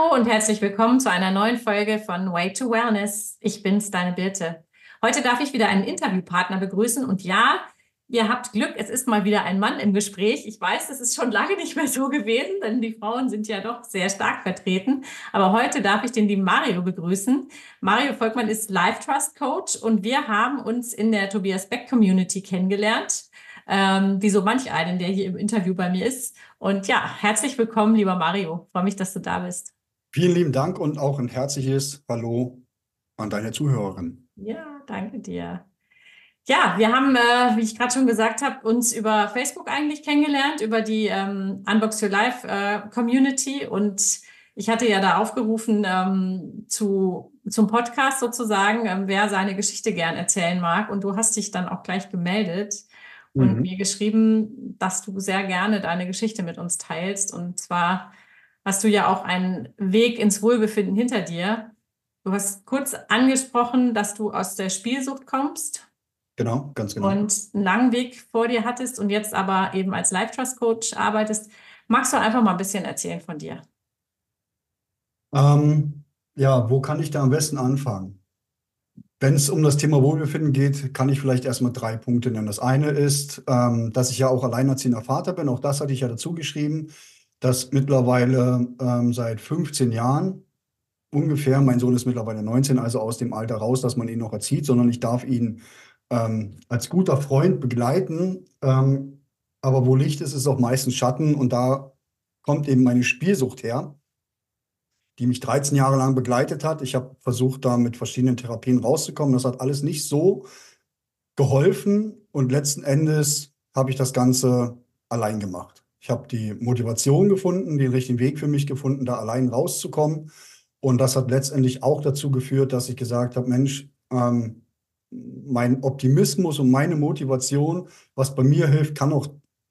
Hallo und herzlich willkommen zu einer neuen Folge von Way to Wellness. Ich bin's, deine Birte. Heute darf ich wieder einen Interviewpartner begrüßen und ja, ihr habt Glück, es ist mal wieder ein Mann im Gespräch. Ich weiß, das ist schon lange nicht mehr so gewesen, denn die Frauen sind ja doch sehr stark vertreten. Aber heute darf ich den lieben Mario begrüßen. Mario Volkmann ist Life Trust Coach und wir haben uns in der Tobias Beck Community kennengelernt ähm, wie so manch einen, der hier im Interview bei mir ist. Und ja, herzlich willkommen, lieber Mario. Freue mich, dass du da bist. Vielen lieben Dank und auch ein herzliches Hallo an deine Zuhörerin. Ja, danke dir. Ja, wir haben, äh, wie ich gerade schon gesagt habe, uns über Facebook eigentlich kennengelernt, über die ähm, Unbox Your Life äh, Community. Und ich hatte ja da aufgerufen ähm, zu, zum Podcast sozusagen, ähm, wer seine Geschichte gern erzählen mag. Und du hast dich dann auch gleich gemeldet und mhm. mir geschrieben, dass du sehr gerne deine Geschichte mit uns teilst. Und zwar hast du ja auch einen Weg ins Wohlbefinden hinter dir. Du hast kurz angesprochen, dass du aus der Spielsucht kommst. Genau, ganz genau. Und einen langen Weg vor dir hattest und jetzt aber eben als Life Trust Coach arbeitest. Magst du einfach mal ein bisschen erzählen von dir? Ähm, ja, wo kann ich da am besten anfangen? Wenn es um das Thema Wohlbefinden geht, kann ich vielleicht erstmal drei Punkte nennen. Das eine ist, ähm, dass ich ja auch alleinerziehender Vater bin. Auch das hatte ich ja dazu geschrieben, dass mittlerweile ähm, seit 15 Jahren ungefähr, mein Sohn ist mittlerweile 19, also aus dem Alter raus, dass man ihn noch erzieht, sondern ich darf ihn ähm, als guter Freund begleiten. Ähm, aber wo Licht ist, ist auch meistens Schatten und da kommt eben meine Spielsucht her die mich 13 Jahre lang begleitet hat. Ich habe versucht, da mit verschiedenen Therapien rauszukommen. Das hat alles nicht so geholfen und letzten Endes habe ich das Ganze allein gemacht. Ich habe die Motivation gefunden, den richtigen Weg für mich gefunden, da allein rauszukommen. Und das hat letztendlich auch dazu geführt, dass ich gesagt habe, Mensch, ähm, mein Optimismus und meine Motivation, was bei mir hilft, kann auch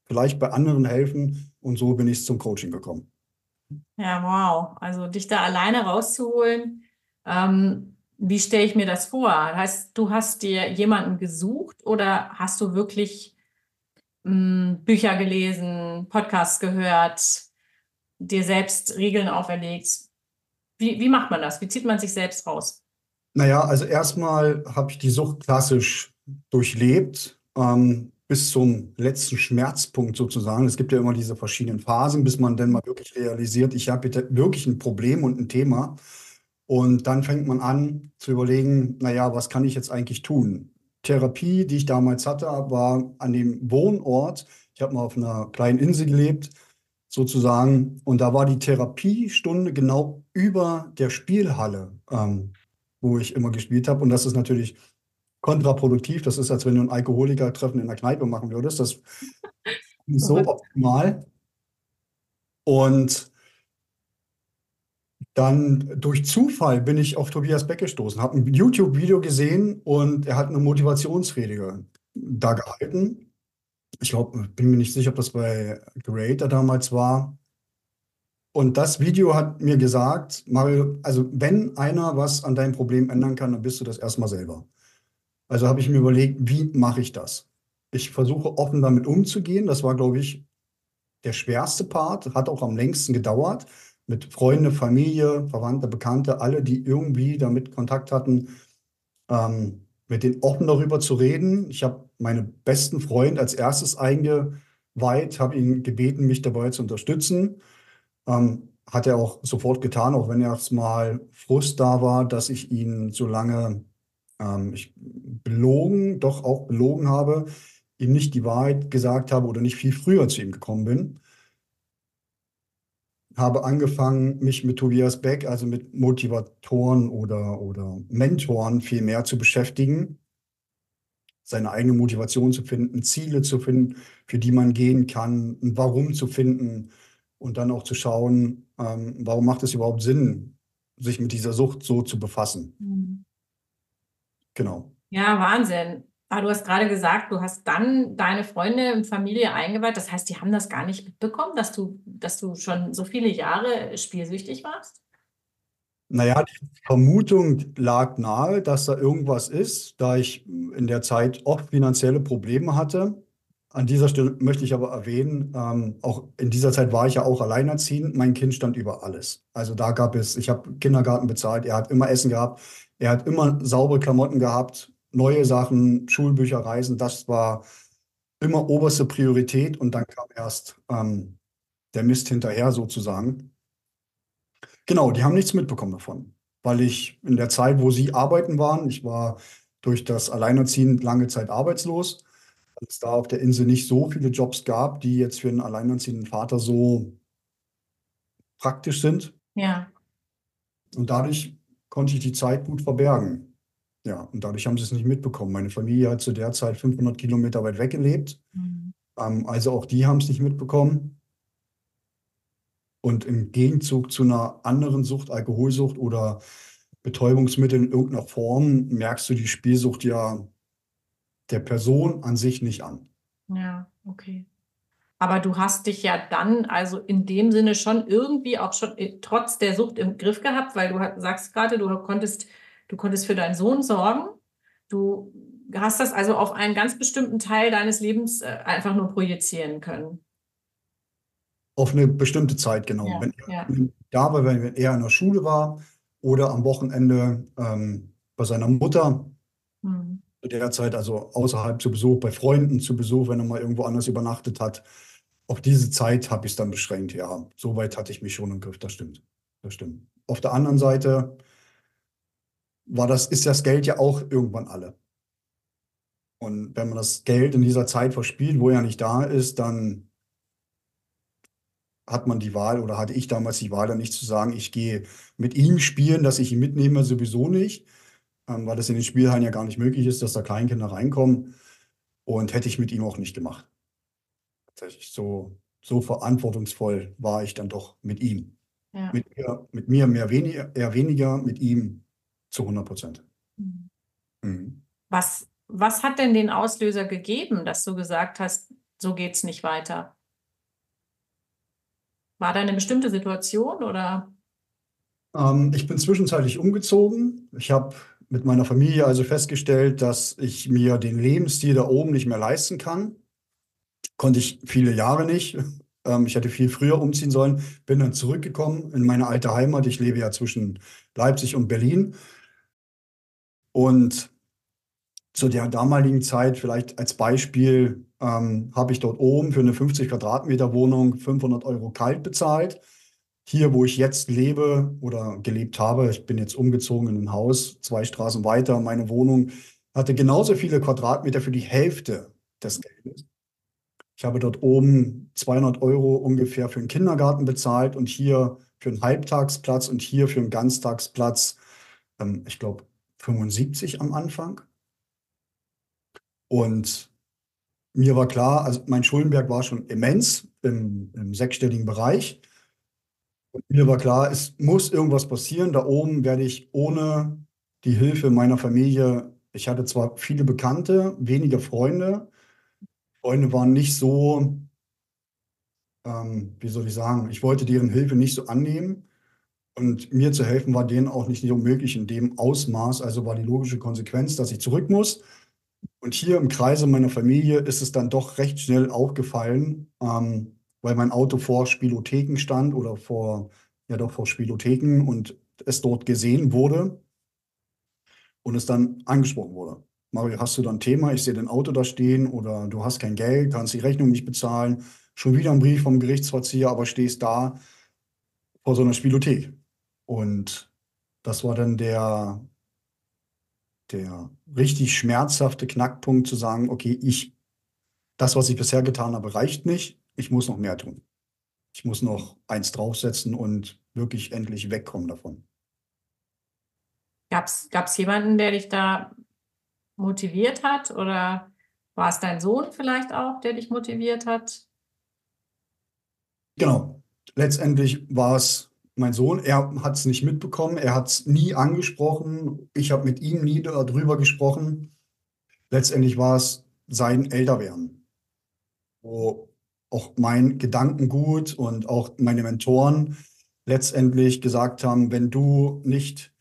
vielleicht bei anderen helfen. Und so bin ich zum Coaching gekommen. Ja, wow. Also dich da alleine rauszuholen, ähm, wie stelle ich mir das vor? Heißt, du hast dir jemanden gesucht oder hast du wirklich Bücher gelesen, Podcasts gehört, dir selbst Regeln auferlegt? Wie, wie macht man das? Wie zieht man sich selbst raus? Naja, also erstmal habe ich die Sucht klassisch durchlebt. Ähm, bis zum letzten Schmerzpunkt sozusagen. Es gibt ja immer diese verschiedenen Phasen, bis man dann mal wirklich realisiert, ich habe wirklich ein Problem und ein Thema. Und dann fängt man an zu überlegen, naja, was kann ich jetzt eigentlich tun? Therapie, die ich damals hatte, war an dem Wohnort. Ich habe mal auf einer kleinen Insel gelebt, sozusagen. Und da war die Therapiestunde genau über der Spielhalle, ähm, wo ich immer gespielt habe. Und das ist natürlich kontraproduktiv. Das ist, als wenn du ein Alkoholiker-Treffen in der Kneipe machen würdest. Das ist so optimal. Und dann durch Zufall bin ich auf Tobias Beck gestoßen, habe ein YouTube-Video gesehen und er hat eine Motivationsrede da gehalten. Ich glaube, bin mir nicht sicher, ob das bei Creator damals war. Und das Video hat mir gesagt, Mario, also wenn einer was an deinem Problem ändern kann, dann bist du das erstmal selber. Also habe ich mir überlegt, wie mache ich das? Ich versuche offen damit umzugehen. Das war, glaube ich, der schwerste Part, hat auch am längsten gedauert. Mit Freunde, Familie, Verwandte, Bekannte, alle, die irgendwie damit Kontakt hatten, ähm, mit denen offen darüber zu reden. Ich habe meinen besten Freund als erstes eingeweiht, habe ihn gebeten, mich dabei zu unterstützen. Ähm, hat er auch sofort getan, auch wenn erstmal Frust da war, dass ich ihn so lange ähm, ich belogen, doch auch belogen habe, ihm nicht die Wahrheit gesagt habe oder nicht viel früher zu ihm gekommen bin. Habe angefangen, mich mit Tobias Beck, also mit Motivatoren oder, oder Mentoren viel mehr zu beschäftigen, seine eigene Motivation zu finden, Ziele zu finden, für die man gehen kann, ein Warum zu finden und dann auch zu schauen, ähm, warum macht es überhaupt Sinn, sich mit dieser Sucht so zu befassen. Mhm. Genau. Ja, Wahnsinn. Aber du hast gerade gesagt, du hast dann deine Freunde und Familie eingeweiht. Das heißt, die haben das gar nicht mitbekommen, dass du, dass du schon so viele Jahre spielsüchtig warst? Naja, die Vermutung lag nahe, dass da irgendwas ist, da ich in der Zeit oft finanzielle Probleme hatte An dieser Stelle möchte ich aber erwähnen, ähm, auch in dieser Zeit war ich ja auch alleinerziehend. Mein Kind stand über alles. Also da gab es, ich habe Kindergarten bezahlt, er hat immer Essen gehabt, er hat immer saubere Klamotten gehabt, neue Sachen, Schulbücher, Reisen. Das war immer oberste Priorität und dann kam erst ähm, der Mist hinterher sozusagen. Genau, die haben nichts mitbekommen davon, weil ich in der Zeit, wo sie arbeiten waren, ich war durch das Alleinerziehen lange Zeit arbeitslos es da auf der Insel nicht so viele Jobs gab, die jetzt für einen alleinerziehenden Vater so praktisch sind. Ja. Und dadurch konnte ich die Zeit gut verbergen. Ja, und dadurch haben sie es nicht mitbekommen. Meine Familie hat zu der Zeit 500 Kilometer weit weg gelebt. Mhm. Ähm, also auch die haben es nicht mitbekommen. Und im Gegenzug zu einer anderen Sucht, Alkoholsucht oder Betäubungsmittel in irgendeiner Form, merkst du die Spielsucht ja der Person an sich nicht an. Ja, okay. Aber du hast dich ja dann also in dem Sinne schon irgendwie auch schon äh, trotz der Sucht im Griff gehabt, weil du sagst gerade, du konntest, du konntest für deinen Sohn sorgen. Du hast das also auf einen ganz bestimmten Teil deines Lebens äh, einfach nur projizieren können. Auf eine bestimmte Zeit, genau. Ja, wenn er ja. da war, wenn er in der Schule war oder am Wochenende ähm, bei seiner Mutter, hm derzeit, also außerhalb zu Besuch, bei Freunden zu Besuch, wenn er mal irgendwo anders übernachtet hat. Auf diese Zeit habe ich es dann beschränkt, ja. Soweit hatte ich mich schon im Griff, das stimmt. Das stimmt. Auf der anderen Seite war das, ist das Geld ja auch irgendwann alle. Und wenn man das Geld in dieser Zeit verspielt, wo er nicht da ist, dann hat man die Wahl oder hatte ich damals die Wahl, dann nicht zu sagen, ich gehe mit ihm spielen, dass ich ihn mitnehme, sowieso nicht ähm, weil das in den Spielhallen ja gar nicht möglich ist, dass da Kleinkinder reinkommen. Und hätte ich mit ihm auch nicht gemacht. Tatsächlich so, so verantwortungsvoll war ich dann doch mit ihm. Ja. Mit, mir, mit mir mehr weniger, eher weniger, mit ihm zu 100 Prozent. Mhm. Mhm. Was, was hat denn den Auslöser gegeben, dass du gesagt hast, so geht es nicht weiter? War da eine bestimmte Situation oder? Ähm, ich bin zwischenzeitlich umgezogen. Ich habe mit meiner Familie also festgestellt, dass ich mir den Lebensstil da oben nicht mehr leisten kann. Konnte ich viele Jahre nicht. Ähm, ich hätte viel früher umziehen sollen. Bin dann zurückgekommen in meine alte Heimat. Ich lebe ja zwischen Leipzig und Berlin. Und zu der damaligen Zeit, vielleicht als Beispiel, ähm, habe ich dort oben für eine 50 Quadratmeter Wohnung 500 Euro kalt bezahlt hier, wo ich jetzt lebe oder gelebt habe, ich bin jetzt umgezogen in ein Haus, zwei Straßen weiter, meine Wohnung hatte genauso viele Quadratmeter für die Hälfte des Geldes. Ich habe dort oben 200 Euro ungefähr für einen Kindergarten bezahlt und hier für einen Halbtagsplatz und hier für einen Ganztagsplatz, ähm, ich glaube, 75 am Anfang. Und mir war klar, also mein Schuldenberg war schon immens im, im sechsstelligen Bereich. Und mir war klar, es muss irgendwas passieren. Da oben werde ich ohne die Hilfe meiner Familie, ich hatte zwar viele Bekannte, wenige Freunde. Freunde waren nicht so, ähm, wie soll ich sagen, ich wollte deren Hilfe nicht so annehmen. Und mir zu helfen war denen auch nicht möglich in dem Ausmaß. Also war die logische Konsequenz, dass ich zurück muss. Und hier im Kreise meiner Familie ist es dann doch recht schnell aufgefallen, ähm, weil mein Auto vor Spielotheken stand oder vor, ja doch vor Spielotheken und es dort gesehen wurde und es dann angesprochen wurde. Mario, hast du da ein Thema? Ich sehe dein Auto da stehen oder du hast kein Geld, kannst die Rechnung nicht bezahlen. Schon wieder ein Brief vom Gerichtsvollzieher, aber stehst da vor so einer Spielothek. Und das war dann der, der richtig schmerzhafte Knackpunkt zu sagen, okay, ich, das, was ich bisher getan habe, reicht nicht ich muss noch mehr tun. Ich muss noch eins draufsetzen und wirklich endlich wegkommen davon. Gab es jemanden, der dich da motiviert hat oder war es dein Sohn vielleicht auch, der dich motiviert hat? Genau. Letztendlich war es mein Sohn. Er hat es nicht mitbekommen. Er hat es nie angesprochen. Ich habe mit ihm nie darüber gesprochen. Letztendlich war es sein Älterwerden, wo auch mein Gedankengut und auch meine Mentoren letztendlich gesagt haben, wenn du nicht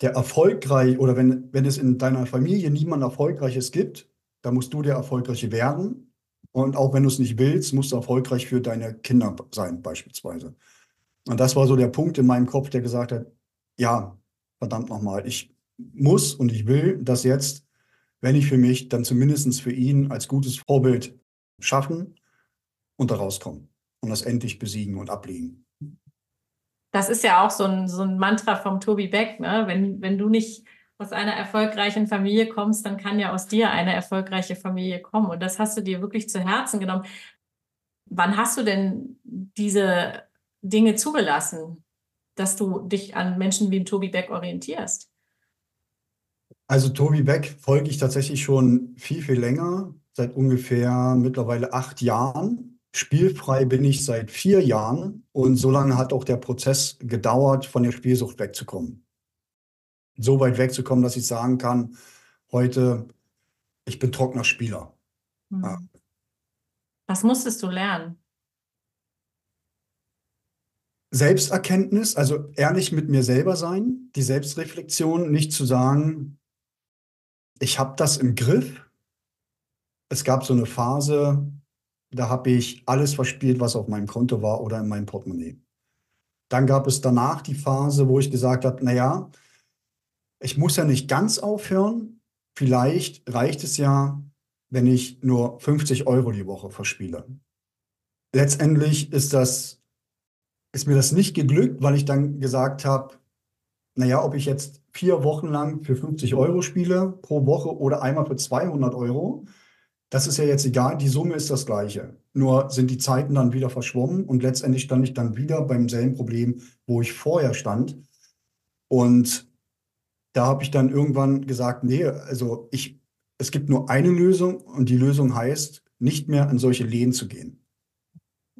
der erfolgreich oder wenn, wenn es in deiner Familie niemand Erfolgreiches gibt, dann musst du der Erfolgreiche werden. Und auch wenn du es nicht willst, musst du erfolgreich für deine Kinder sein, beispielsweise. Und das war so der Punkt in meinem Kopf, der gesagt hat, ja, verdammt nochmal, ich muss und ich will das jetzt, wenn ich für mich, dann zumindest für ihn als gutes Vorbild schaffen und da rauskommen und das endlich besiegen und ablegen. Das ist ja auch so ein, so ein Mantra vom Tobi Beck, ne? Wenn, wenn du nicht aus einer erfolgreichen Familie kommst, dann kann ja aus dir eine erfolgreiche Familie kommen. Und das hast du dir wirklich zu Herzen genommen. Wann hast du denn diese Dinge zugelassen, dass du dich an Menschen wie Tobi Beck orientierst? Also Tobi Beck folge ich tatsächlich schon viel, viel länger, seit ungefähr mittlerweile acht Jahren. Spielfrei bin ich seit vier Jahren und so lange hat auch der Prozess gedauert, von der Spielsucht wegzukommen. So weit wegzukommen, dass ich sagen kann, heute, ich bin trockener Spieler. Mhm. Ja. Was musstest du lernen? Selbsterkenntnis, also ehrlich mit mir selber sein, die Selbstreflexion, nicht zu sagen, ich habe das im Griff. Es gab so eine Phase, da habe ich alles verspielt, was auf meinem Konto war oder in meinem Portemonnaie. Dann gab es danach die Phase, wo ich gesagt habe, naja, ich muss ja nicht ganz aufhören. Vielleicht reicht es ja, wenn ich nur 50 Euro die Woche verspiele. Letztendlich ist das, ist mir das nicht geglückt, weil ich dann gesagt habe, naja, ob ich jetzt vier Wochen lang für 50 Euro spiele pro Woche oder einmal für 200 Euro, das ist ja jetzt egal, die Summe ist das gleiche. Nur sind die Zeiten dann wieder verschwommen und letztendlich stand ich dann wieder beim selben Problem, wo ich vorher stand. Und da habe ich dann irgendwann gesagt, nee, also ich, es gibt nur eine Lösung und die Lösung heißt, nicht mehr an solche Lehen zu gehen.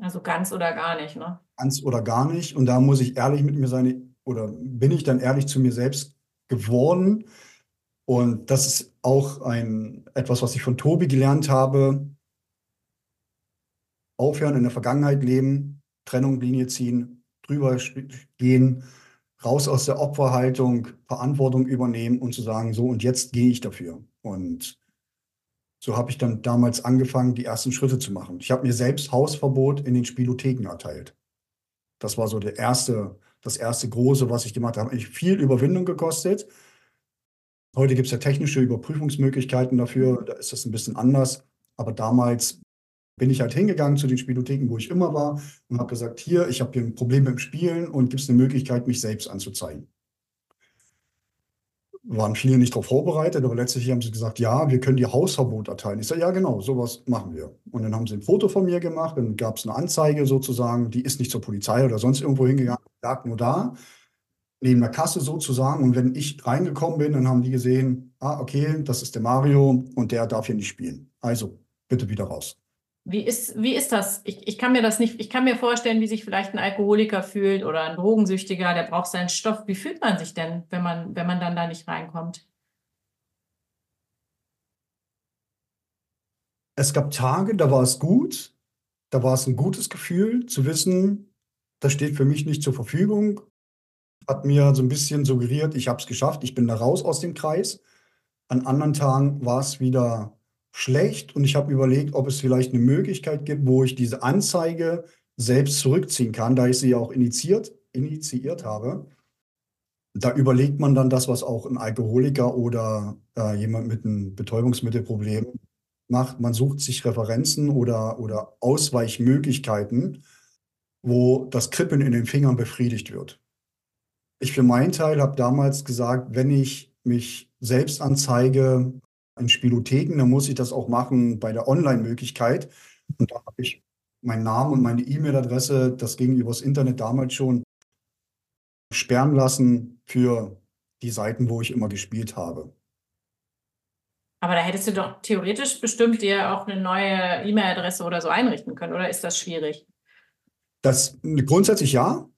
Also ganz oder gar nicht, ne? Ganz oder gar nicht. Und da muss ich ehrlich mit mir sein, oder bin ich dann ehrlich zu mir selbst geworden, und das ist auch ein, etwas, was ich von Tobi gelernt habe. Aufhören, in der Vergangenheit leben, Trennung, Linie ziehen, drüber gehen, raus aus der Opferhaltung, Verantwortung übernehmen und zu sagen, so und jetzt gehe ich dafür. Und so habe ich dann damals angefangen, die ersten Schritte zu machen. Ich habe mir selbst Hausverbot in den Spielotheken erteilt. Das war so der erste, das erste große, was ich gemacht habe. Mich viel Überwindung gekostet. Heute gibt es ja technische Überprüfungsmöglichkeiten dafür, da ist das ein bisschen anders. Aber damals bin ich halt hingegangen zu den Spielotheken, wo ich immer war und habe gesagt, hier, ich habe hier ein Problem mit dem Spielen und gibt es eine Möglichkeit, mich selbst anzuzeigen. Waren viele nicht darauf vorbereitet, aber letztlich haben sie gesagt, ja, wir können dir Hausverbot erteilen. Ich sage, ja, genau, sowas machen wir. Und dann haben sie ein Foto von mir gemacht, dann gab es eine Anzeige sozusagen, die ist nicht zur Polizei oder sonst irgendwo hingegangen, lag nur da neben der Kasse sozusagen. Und wenn ich reingekommen bin, dann haben die gesehen, ah, okay, das ist der Mario und der darf hier nicht spielen. Also bitte wieder raus. Wie ist, wie ist das? Ich, ich kann mir das nicht, ich kann mir vorstellen, wie sich vielleicht ein Alkoholiker fühlt oder ein Drogensüchtiger, der braucht seinen Stoff. Wie fühlt man sich denn, wenn man, wenn man dann da nicht reinkommt? Es gab Tage, da war es gut, da war es ein gutes Gefühl zu wissen, das steht für mich nicht zur Verfügung hat mir so ein bisschen suggeriert, ich habe es geschafft, ich bin da raus aus dem Kreis. An anderen Tagen war es wieder schlecht und ich habe überlegt, ob es vielleicht eine Möglichkeit gibt, wo ich diese Anzeige selbst zurückziehen kann, da ich sie auch initiiert, initiiert habe. Da überlegt man dann das, was auch ein Alkoholiker oder äh, jemand mit einem Betäubungsmittelproblem macht. Man sucht sich Referenzen oder, oder Ausweichmöglichkeiten, wo das Kribbeln in den Fingern befriedigt wird. Ich für meinen Teil habe damals gesagt, wenn ich mich selbst anzeige in Spielotheken, dann muss ich das auch machen bei der Online-Möglichkeit. Und da habe ich meinen Namen und meine E-Mail-Adresse, das ging übers Internet damals schon, sperren lassen für die Seiten, wo ich immer gespielt habe. Aber da hättest du doch theoretisch bestimmt dir auch eine neue E-Mail-Adresse oder so einrichten können, oder ist das schwierig? Das grundsätzlich ja.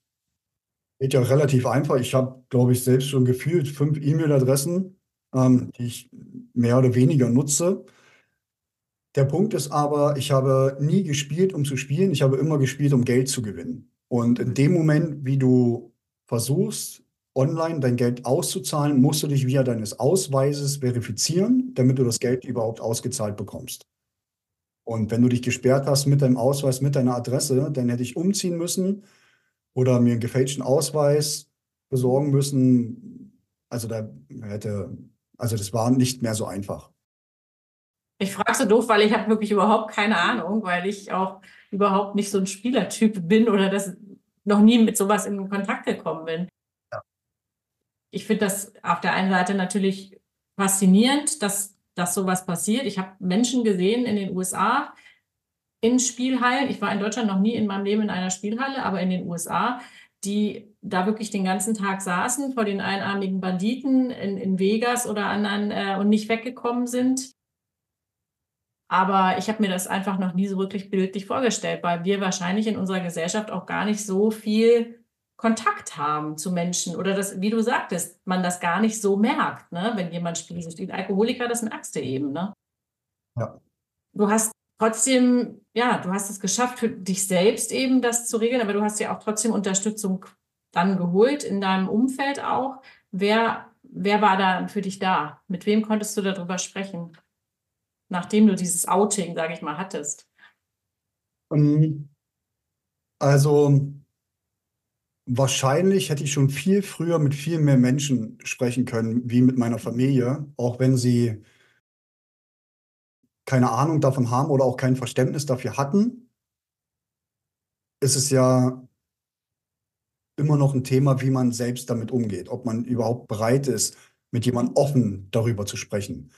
Geht ja relativ einfach. Ich habe, glaube ich, selbst schon gefühlt fünf E-Mail-Adressen, ähm, die ich mehr oder weniger nutze. Der Punkt ist aber, ich habe nie gespielt, um zu spielen. Ich habe immer gespielt, um Geld zu gewinnen. Und in dem Moment, wie du versuchst, online dein Geld auszuzahlen, musst du dich via deines Ausweises verifizieren, damit du das Geld überhaupt ausgezahlt bekommst. Und wenn du dich gesperrt hast mit deinem Ausweis, mit deiner Adresse, dann hätte ich umziehen müssen oder mir einen gefälschten Ausweis besorgen müssen. Also da hätte, also das war nicht mehr so einfach. Ich frage so doof, weil ich habe wirklich überhaupt keine Ahnung, weil ich auch überhaupt nicht so ein Spielertyp bin oder das noch nie mit sowas in Kontakt gekommen bin. Ja. Ich finde das auf der einen Seite natürlich faszinierend, dass, dass sowas passiert. Ich habe Menschen gesehen in den USA in Spielhallen. Ich war in Deutschland noch nie in meinem Leben in einer Spielhalle, aber in den USA, die da wirklich den ganzen Tag saßen vor den einarmigen Banditen in, in Vegas oder anderen äh, und nicht weggekommen sind. Aber ich habe mir das einfach noch nie so wirklich bildlich vorgestellt, weil wir wahrscheinlich in unserer Gesellschaft auch gar nicht so viel Kontakt haben zu Menschen oder das, wie du sagtest, man das gar nicht so merkt, ne? wenn jemand spielsüchtig ist. Alkoholiker, das merkst du eben. Ne? Ja. Du hast trotzdem, ja, du hast es geschafft, für dich selbst eben das zu regeln, aber du hast ja auch trotzdem Unterstützung dann geholt in deinem Umfeld auch. Wer, wer war da für dich da? Mit wem konntest du darüber sprechen? nachdem du dieses Outing, sage ich mal, hattest? Ähm, also wahrscheinlich hätte ich schon viel früher mit viel mehr Menschen sprechen können, wie mit meiner Familie, auch wenn sie keine Ahnung davon haben oder auch kein Verständnis dafür hatten, ist es ja immer noch ein Thema, wie man selbst damit umgeht, ob man überhaupt bereit ist, mit jemandem offen darüber zu sprechen.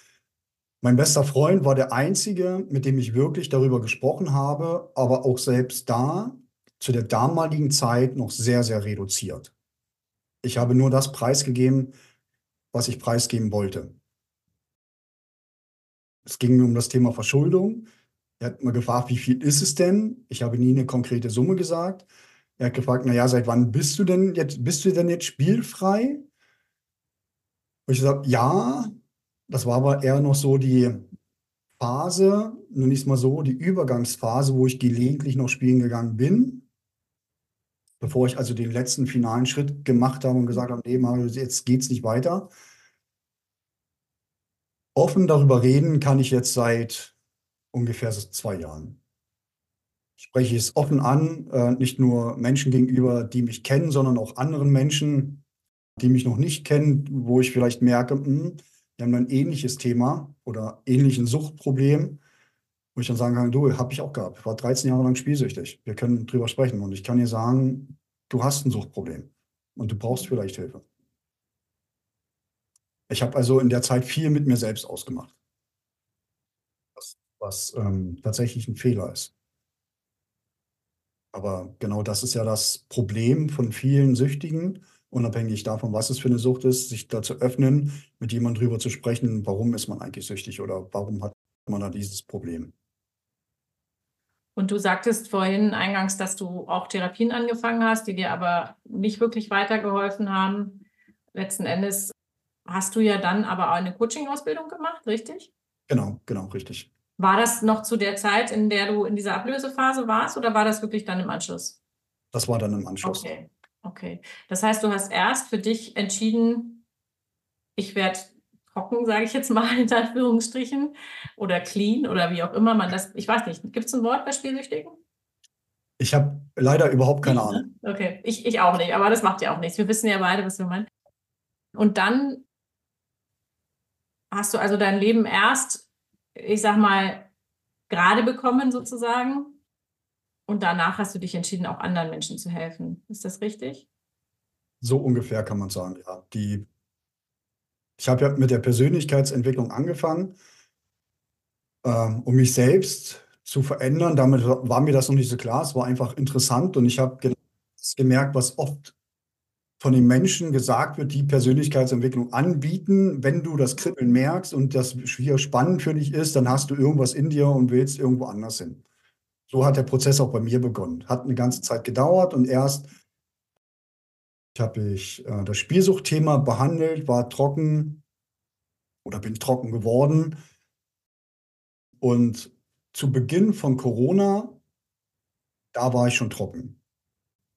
Mein bester Freund war der einzige, mit dem ich wirklich darüber gesprochen habe, aber auch selbst da zu der damaligen Zeit noch sehr, sehr reduziert. Ich habe nur das preisgegeben, was ich preisgeben wollte. Es ging mir um das Thema Verschuldung. Er hat mir gefragt, wie viel ist es denn? Ich habe nie eine konkrete Summe gesagt. Er hat gefragt, naja, seit wann bist du denn jetzt, bist du denn jetzt spielfrei? Und ich gesagt, ja, das war aber eher noch so die Phase, nun nicht mal so, die Übergangsphase, wo ich gelegentlich noch spielen gegangen bin. Bevor ich also den letzten finalen Schritt gemacht habe und gesagt habe, nee, Mario, jetzt geht es nicht weiter. Offen darüber reden kann ich jetzt seit ungefähr zwei Jahren. Spreche ich es offen an, äh, nicht nur Menschen gegenüber, die mich kennen, sondern auch anderen Menschen, die mich noch nicht kennen, wo ich vielleicht merke, mh, hm, wir haben ein ähnliches Thema oder ähnlichen Suchtproblem, wo ich dann sagen kann, du, habe ich auch gehabt. Ich war 13 Jahre lang spielsüchtig. Wir können drüber sprechen und ich kann dir sagen, du hast ein Suchtproblem und du brauchst vielleicht Hilfe. Ich habe also in der Zeit viel mit mir selbst ausgemacht, was, was ähm, tatsächlich ein Fehler ist. Aber genau das ist ja das Problem von vielen Süchtigen, unabhängig davon, was es für eine Sucht ist, sich da zu öffnen, mit jemandem drüber zu sprechen, warum ist man eigentlich süchtig oder warum hat man da dieses Problem. Und du sagtest vorhin eingangs, dass du auch Therapien angefangen hast, die dir aber nicht wirklich weitergeholfen haben. Letzten Endes hast du ja dann aber auch eine Coaching-Ausbildung gemacht, richtig? Genau, genau, richtig. War das noch zu der Zeit, in der du in dieser Ablösephase warst oder war das wirklich dann im Anschluss? Das war dann im Anschluss. Okay. Okay. Das heißt, du hast erst für dich entschieden, ich werde trocken, sage ich jetzt mal in Anführungsstrichen, oder clean oder wie auch immer man das, ich weiß nicht, gibt es ein Wort bei Spielsüchtigen? Ich habe leider überhaupt keine Ahnung. Okay, ich, ich auch nicht, aber das macht ja auch nichts. Wir wissen ja beide, was wir meinen. Und dann hast du also dein Leben erst, ich sag mal, gerade bekommen sozusagen und danach hast du dich entschieden, auch anderen Menschen zu helfen. Ist das richtig? So ungefähr kann man sagen, ja. Die, ich habe ja mit der Persönlichkeitsentwicklung angefangen, ähm, um mich selbst zu verändern. Damit war mir das noch nicht so klar. Es war einfach interessant und ich habe gemerkt, was oft von den Menschen gesagt wird, die Persönlichkeitsentwicklung anbieten. Wenn du das Kribbeln merkst und das hier spannend für dich ist, dann hast du irgendwas in dir und willst irgendwo anders hin so hat der Prozess auch bei mir begonnen. Hat eine ganze Zeit gedauert und erst habe ich äh, das Spielsuchtthema behandelt, war trocken oder bin trocken geworden. Und zu Beginn von Corona, da war ich schon trocken.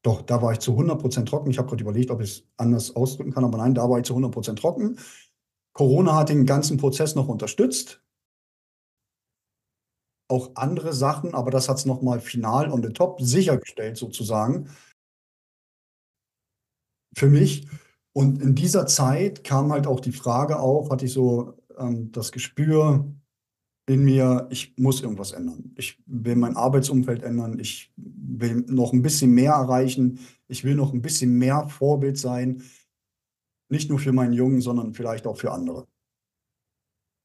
Doch, da war ich zu 100% trocken. Ich habe gerade überlegt, ob ich es anders ausdrücken kann, aber nein, da war ich zu 100% trocken. Corona hat den ganzen Prozess noch unterstützt. auch andere Sachen, aber das hat es nochmal final on the top sichergestellt, sozusagen. Für mich. Und in dieser Zeit kam halt auch die Frage auf, hatte ich so ähm, das Gespür in mir, ich muss irgendwas ändern. Ich will mein Arbeitsumfeld ändern. Ich will noch ein bisschen mehr erreichen. Ich will noch ein bisschen mehr Vorbild sein. Nicht nur für meinen Jungen, sondern vielleicht auch für andere.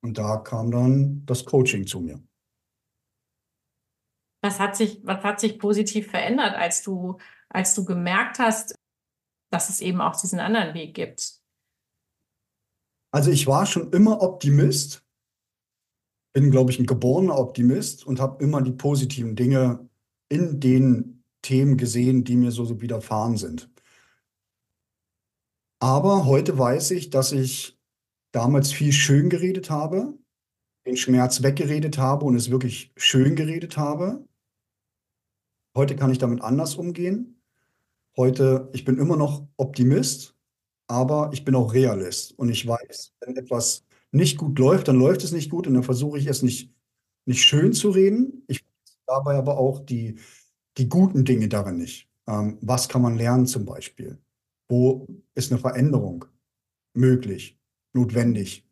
Und da kam dann das Coaching zu mir. Was hat sich, was hat sich positiv verändert, als du, als du gemerkt hast, dass es eben auch diesen anderen Weg gibt? Also ich war schon immer Optimist, bin, glaube ich, ein geborener Optimist und habe immer die positiven Dinge in den Themen gesehen, die mir so, so widerfahren sind. Aber heute weiß ich, dass ich damals viel schön geredet habe, den Schmerz weggeredet habe und es wirklich schön geredet habe. Heute kann ich damit anders umgehen. Heute, ich bin immer noch Optimist, aber ich bin auch Realist und ich weiß, wenn etwas nicht gut läuft, dann läuft es nicht gut und dann versuche ich es nicht, nicht schön zu reden. Ich dabei aber auch die, die guten Dinge darin nicht. Ähm, was kann man lernen zum Beispiel? Wo ist eine Veränderung möglich, notwendig?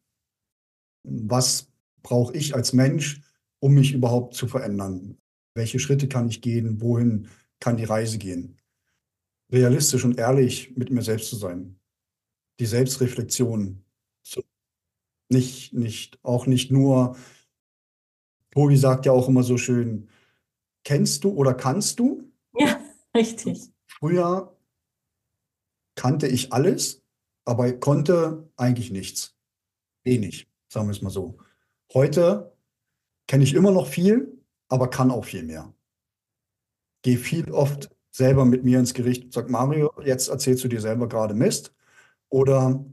Was brauche ich als Mensch, um mich überhaupt zu verändern? Welche Schritte kann ich gehen? Wohin kann die Reise gehen? Realistisch und ehrlich mit mir selbst zu sein. Die Selbstreflexion zu nicht, nicht, auch nicht nur, Tobi sagt ja auch immer so schön, kennst du oder kannst du? Ja, richtig. Früher kannte ich alles, aber konnte eigentlich nichts. Wenig, sagen wir es mal so. Heute kenne ich immer noch viel, aber kann auch viel mehr. Gehe viel oft selber mit mir ins Gericht und sage, Mario, jetzt erzählst du dir selber gerade Mist. Oder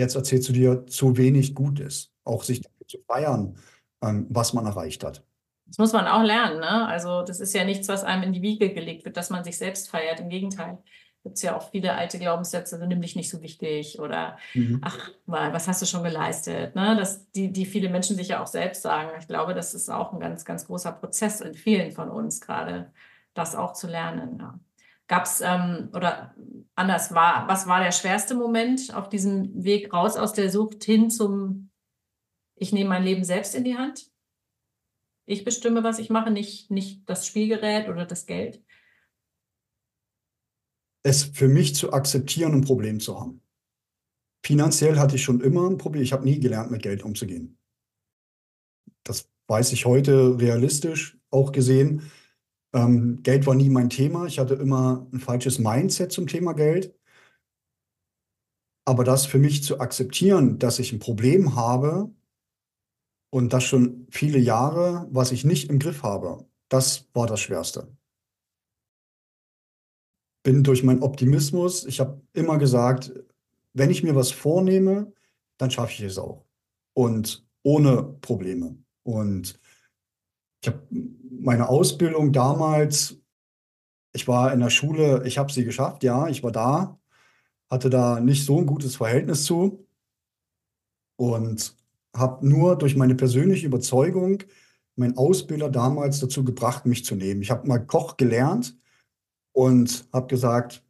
Jetzt erzählst du dir, zu wenig Gutes, auch sich zu feiern, ähm, was man erreicht hat. Das muss man auch lernen. Ne? Also das ist ja nichts, was einem in die Wiege gelegt wird, dass man sich selbst feiert. Im Gegenteil. Gibt es ja auch viele alte Glaubenssätze, so nimm dich nicht so wichtig oder mhm. ach, was hast du schon geleistet? Ne? Das, die, die viele Menschen sich ja auch selbst sagen. Ich glaube, das ist auch ein ganz, ganz großer Prozess in vielen von uns gerade, das auch zu lernen. Ja. Gab es, ähm, oder anders war, was war der schwerste Moment auf diesem Weg raus aus der Sucht hin zum, ich nehme mein Leben selbst in die Hand? Ich bestimme, was ich mache, nicht, nicht das Spielgerät oder das Geld? Es für mich zu akzeptieren, ein Problem zu haben. Finanziell hatte ich schon immer ein Problem. Ich habe nie gelernt, mit Geld umzugehen. Das weiß ich heute realistisch auch gesehen. Ähm, Geld war nie mein Thema. Ich hatte immer ein falsches Mindset zum Thema Geld. Aber das für mich zu akzeptieren, dass ich ein Problem habe und das schon viele Jahre, was ich nicht im Griff habe, das war das Schwerste. Bin durch meinen Optimismus, ich habe immer gesagt, wenn ich mir was vornehme, dann schaffe ich es auch. Und ohne Probleme. Und ich habe meine Ausbildung damals, ich war in der Schule, ich habe sie geschafft, ja, ich war da, hatte da nicht so ein gutes Verhältnis zu und habe nur durch meine persönliche Überzeugung meinen Ausbilder damals dazu gebracht, mich zu nehmen. Ich habe mal Koch gelernt und habe gesagt,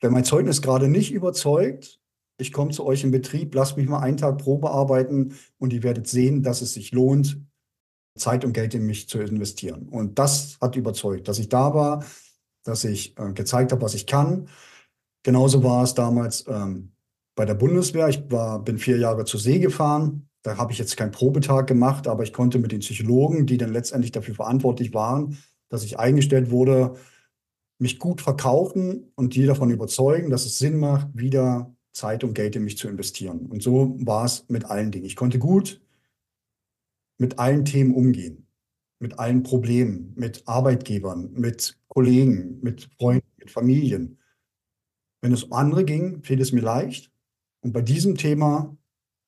wenn mein Zeugnis gerade nicht überzeugt, ich komme zu euch in Betrieb, lasst mich mal einen Tag Probe arbeiten und ihr werdet sehen, dass es sich lohnt, Zeit und Geld in mich zu investieren. Und das hat überzeugt, dass ich da war, dass ich äh, gezeigt habe, was ich kann. Genauso war es damals ähm, bei der Bundeswehr. Ich war, bin vier Jahre zur See gefahren. Da habe ich jetzt keinen Probetag gemacht, aber ich konnte mit den Psychologen, die dann letztendlich dafür verantwortlich waren, dass ich eingestellt wurde, mich gut verkaufen und die davon überzeugen, dass es Sinn macht, wieder Zeit und Geld in mich zu investieren. Und so war es mit allen Dingen. Ich konnte gut mit allen Themen umgehen, mit allen Problemen, mit Arbeitgebern, mit Kollegen, mit Freunden, mit Familien. Wenn es um andere ging, fiel es mir leicht. Und bei diesem Thema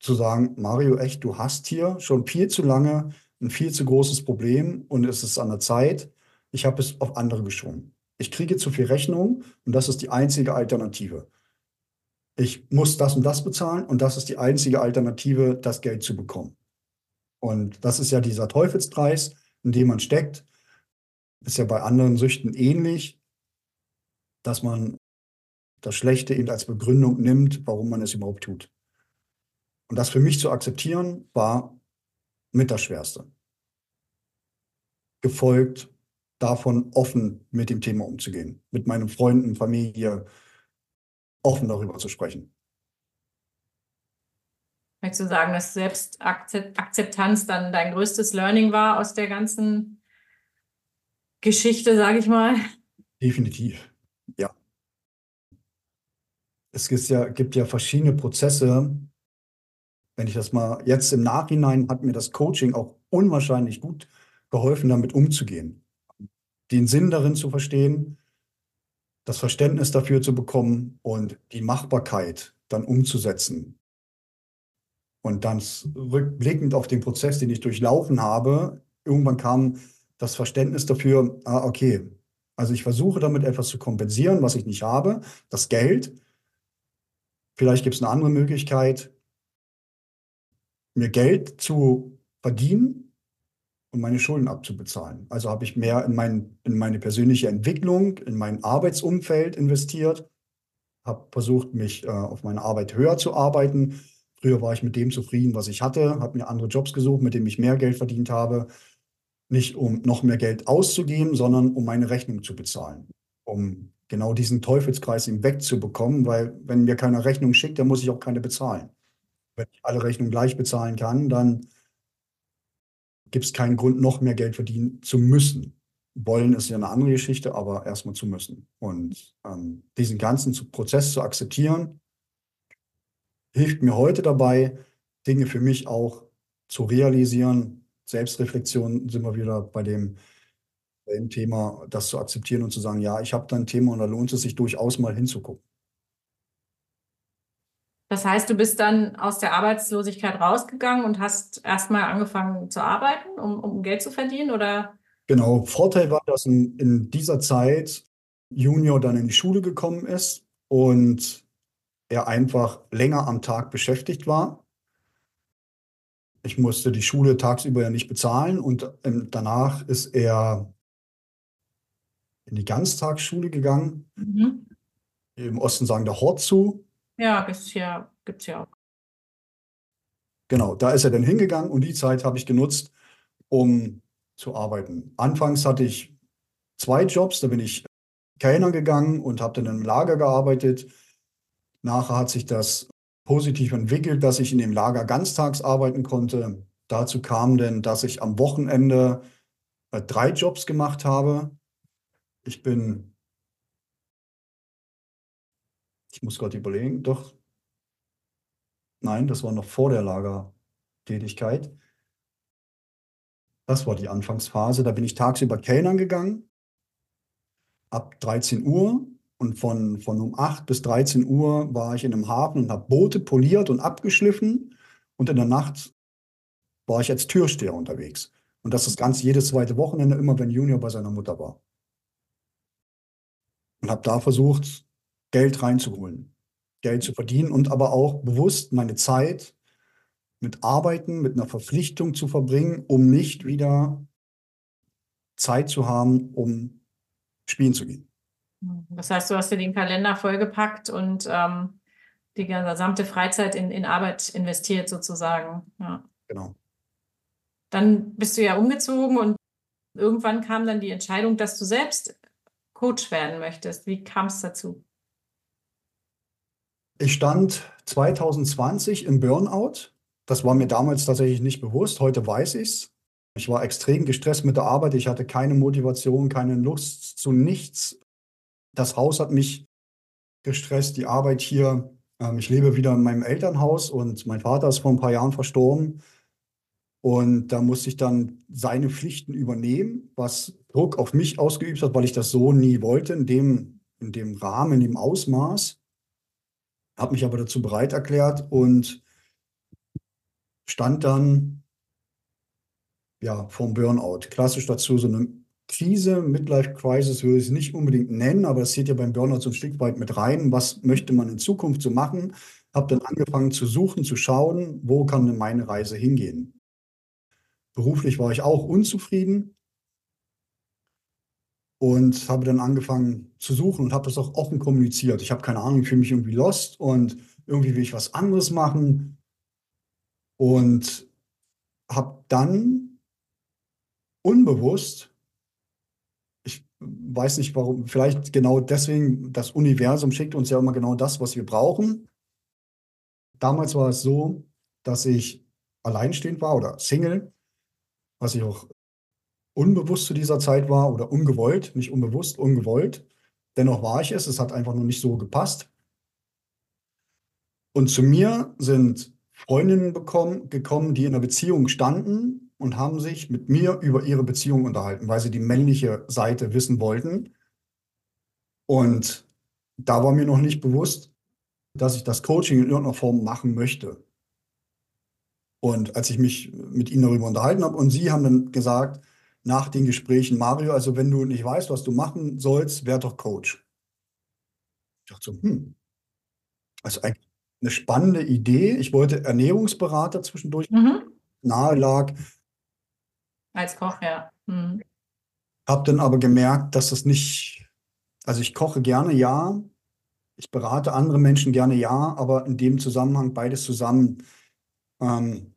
zu sagen, Mario, echt, du hast hier schon viel zu lange ein viel zu großes Problem und es ist an der Zeit, ich habe es auf andere geschoben. Ich kriege zu viel Rechnung und das ist die einzige Alternative. Ich muss das und das bezahlen und das ist die einzige Alternative, das Geld zu bekommen. Und das ist ja dieser Teufelskreis. in dem man steckt. Ist ja bei anderen Süchten ähnlich, dass man das Schlechte eben als Begründung nimmt, warum man es überhaupt tut. Und das für mich zu akzeptieren, war mit das Schwerste. Gefolgt davon, offen mit dem Thema umzugehen, mit meinen Freunden, Familie, offen darüber zu sprechen. Möchtest du sagen, dass Selbstakzeptanz dann dein größtes Learning war aus der ganzen Geschichte, sage ich mal? Definitiv, ja. Es gibt ja, gibt ja verschiedene Prozesse. Wenn ich das mal jetzt im Nachhinein hat mir das Coaching auch unwahrscheinlich gut geholfen, damit umzugehen. Den Sinn darin zu verstehen, das Verständnis dafür zu bekommen und die Machbarkeit dann umzusetzen. Und dann rückblickend auf den Prozess, den ich durchlaufen habe, irgendwann kam das Verständnis dafür, ah, okay, also ich versuche damit etwas zu kompensieren, was ich nicht habe, das Geld. Vielleicht gibt es eine andere Möglichkeit, mir Geld zu verdienen und meine Schulden abzubezahlen. Also habe ich mehr in, mein, in meine persönliche Entwicklung, in mein Arbeitsumfeld investiert, habe versucht, mich äh, auf meine Arbeit höher zu arbeiten. Früher war ich mit dem zufrieden, was ich hatte, habe mir andere Jobs gesucht, mit denen ich mehr Geld verdient habe. Nicht um noch mehr Geld auszugeben, sondern um meine Rechnung zu bezahlen. Um genau diesen Teufelskreis wegzubekommen, weil wenn mir keiner Rechnung schickt, dann muss ich auch keine bezahlen. Wenn ich alle Rechnungen gleich bezahlen kann, dann gibt es keinen Grund, noch mehr Geld verdienen zu müssen. Wollen ist ja eine andere Geschichte, aber erstmal zu müssen. Und ähm, diesen ganzen Prozess zu akzeptieren, hilft mir heute dabei, Dinge für mich auch zu realisieren. Selbstreflexion sind wir wieder bei dem, dem Thema, das zu akzeptieren und zu sagen, ja, ich habe da ein Thema und da lohnt es sich durchaus mal hinzugucken. Das heißt, du bist dann aus der Arbeitslosigkeit rausgegangen und hast erstmal angefangen zu arbeiten, um, um Geld zu verdienen, oder? Genau. Vorteil war, dass in, in dieser Zeit Junior dann in die Schule gekommen ist und er einfach länger am Tag beschäftigt war. Ich musste die Schule tagsüber ja nicht bezahlen und ähm, danach ist er in die Ganztagsschule gegangen. Mhm. Im Osten sagen der Hort zu. Ja, gibt's ja, gibt's ja auch. Genau, da ist er dann hingegangen und die Zeit habe ich genutzt, um zu arbeiten. Anfangs hatte ich zwei Jobs, da bin ich Kellner gegangen und habe dann im Lager gearbeitet. Nachher hat sich das positiv entwickelt, dass ich in dem Lager ganztags arbeiten konnte. Dazu kam denn, dass ich am Wochenende äh, drei Jobs gemacht habe. Ich bin ich muss gerade überlegen, doch. Nein, das war noch vor der Lagertätigkeit. Das war die Anfangsphase. Da bin ich tagsüber Kellnern gegangen, ab 13 Uhr. Und von, von um 8 bis 13 Uhr war ich in einem Hafen und habe Boote poliert und abgeschliffen. Und in der Nacht war ich als Türsteher unterwegs. Und das ist ganz jedes zweite Wochenende, immer wenn Junior bei seiner Mutter war. Und habe da versucht, Geld reinzuholen, Geld zu verdienen und aber auch bewusst meine Zeit mit Arbeiten, mit einer Verpflichtung zu verbringen, um nicht wieder Zeit zu haben, um spielen zu gehen. Das heißt, du hast dir den Kalender vollgepackt und ähm, die gesamte Freizeit in, in Arbeit investiert sozusagen. Ja. Genau. Dann bist du ja umgezogen und irgendwann kam dann die Entscheidung, dass du selbst Coach werden möchtest. Wie kam es dazu? Ich stand 2020 im Burnout. Das war mir damals tatsächlich nicht bewusst. Heute weiß ich es. Ich war extrem gestresst mit der Arbeit. Ich hatte keine Motivation, keine Lust zu nichts. Das Haus hat mich gestresst, die Arbeit hier. Ähm, ich lebe wieder in meinem Elternhaus und mein Vater ist vor ein paar Jahren verstorben. Und da musste ich dann seine Pflichten übernehmen, was Druck auf mich ausgeübt hat, weil ich das so nie wollte, in dem, in dem Rahmen, in dem Ausmaß habe mich aber dazu bereit erklärt und stand dann ja vom Burnout. Klassisch dazu so eine Krise, Midlife Crisis würde ich es nicht unbedingt nennen, aber es zählt ja beim Burnout so ein Stück weit mit rein. Was möchte man in Zukunft so machen? Habe dann angefangen zu suchen, zu schauen, wo kann denn meine Reise hingehen? beruflich war ich auch unzufrieden und habe dann angefangen zu suchen und habe das auch offen kommuniziert. Ich habe keine Ahnung, ich fühle mich irgendwie lost und irgendwie will ich was anderes machen und habe dann unbewusst, weiß nicht warum, vielleicht genau deswegen, das Universum schickt uns ja immer genau das, was wir brauchen. Damals war es so, dass ich alleinstehend war oder Single, was ich auch unbewusst zu dieser Zeit war oder ungewollt, nicht unbewusst, ungewollt. Dennoch war ich es, es hat einfach nur nicht so gepasst. Und zu mir sind Freundinnen bekommen, gekommen, die in einer Beziehung standen und haben sich mit mir über ihre Beziehung unterhalten, weil sie die männliche Seite wissen wollten. Und da war mir noch nicht bewusst, dass ich das Coaching in irgendeiner Form machen möchte. Und als ich mich mit ihnen darüber unterhalten habe und sie haben dann gesagt, nach den Gesprächen, Mario, also wenn du nicht weißt, was du machen sollst, wär doch Coach. Ich dachte so, hm, also eine spannende Idee. Ich wollte Ernährungsberater zwischendurch Mhm. nahe lag, Als Koch, ja. Mhm. habe dann aber gemerkt, dass das nicht, also ich koche gerne, ja, ich berate andere Menschen gerne, ja, aber in dem Zusammenhang beides zusammen, ähm,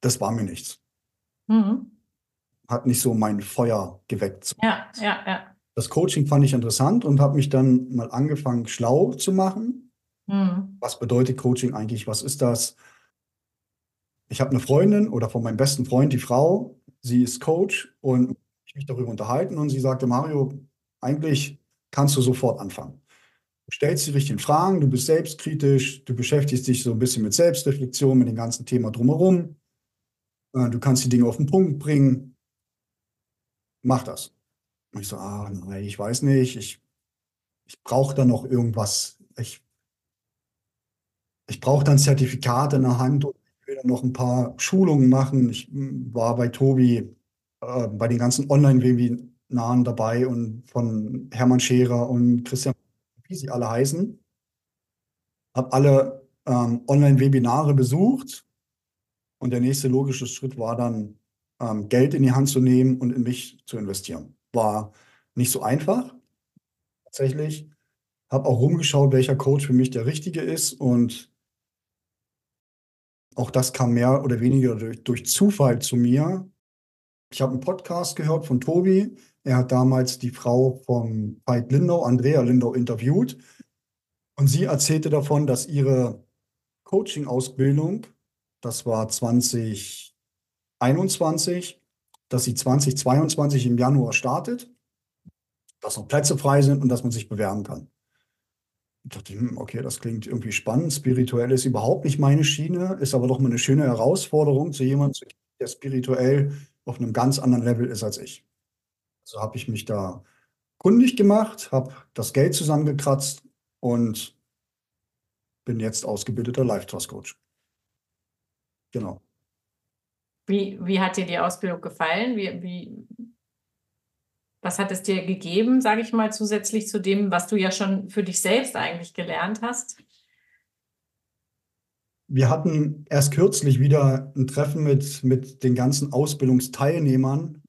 das war mir nichts. Mhm. Hat nicht so mein Feuer geweckt. Ja, ja, ja. Das Coaching fand ich interessant und habe mich dann mal angefangen, schlau zu machen. Mhm. Was bedeutet Coaching eigentlich? Was ist das? Ich habe eine Freundin oder von meinem besten Freund, die Frau, sie ist Coach und ich mich darüber unterhalten und sie sagte, Mario, eigentlich kannst du sofort anfangen. Du stellst die richtigen Fragen, du bist selbstkritisch, du beschäftigst dich so ein bisschen mit Selbstreflexion, mit dem ganzen Thema drumherum. Äh, Du kannst die Dinge auf den Punkt bringen. Mach das. Und ich so, ah, nein, ich weiß nicht, ich, ich brauche da noch irgendwas. Ich, ich brauche dann Zertifikate in der Hand und will dann noch ein paar Schulungen machen. Ich mm, war bei Tobi äh, bei den ganzen Online-Webinaren dabei und von Hermann Scherer und Christian, wie sie alle heißen. Habe alle ähm, Online-Webinare besucht und der nächste logische Schritt war dann, ähm, Geld in die Hand zu nehmen und in mich zu investieren. War nicht so einfach, tatsächlich. Habe auch rumgeschaut, welcher Coach für mich der richtige ist und auch das kam mehr oder weniger durch, durch Zufall zu mir. Ich habe einen Podcast gehört von Tobi. Er hat damals die Frau von Veit Lindau, Andrea Lindau, interviewt. Und sie erzählte davon, dass ihre Coaching-Ausbildung, das war 2021, dass sie 2022 im Januar startet, dass noch Plätze frei sind und dass man sich bewerben kann. Dachte, hm, okay, das klingt irgendwie spannend. Spirituell ist überhaupt nicht meine Schiene, ist aber doch mal eine schöne Herausforderung, zu jemandem zu gehen, der spirituell auf einem ganz anderen Level ist als ich. Also habe ich mich da kundig gemacht, habe das Geld zusammengekratzt und bin jetzt ausgebildeter Life Trust Coach. Genau. Wie, wie hat dir die Ausbildung gefallen? Wie, wie, was hat es dir gegeben, sage ich mal, zusätzlich zu dem, was du ja schon für dich selbst eigentlich gelernt hast? Wir hatten erst kürzlich wieder ein Treffen mit, mit den ganzen Ausbildungsteilnehmern,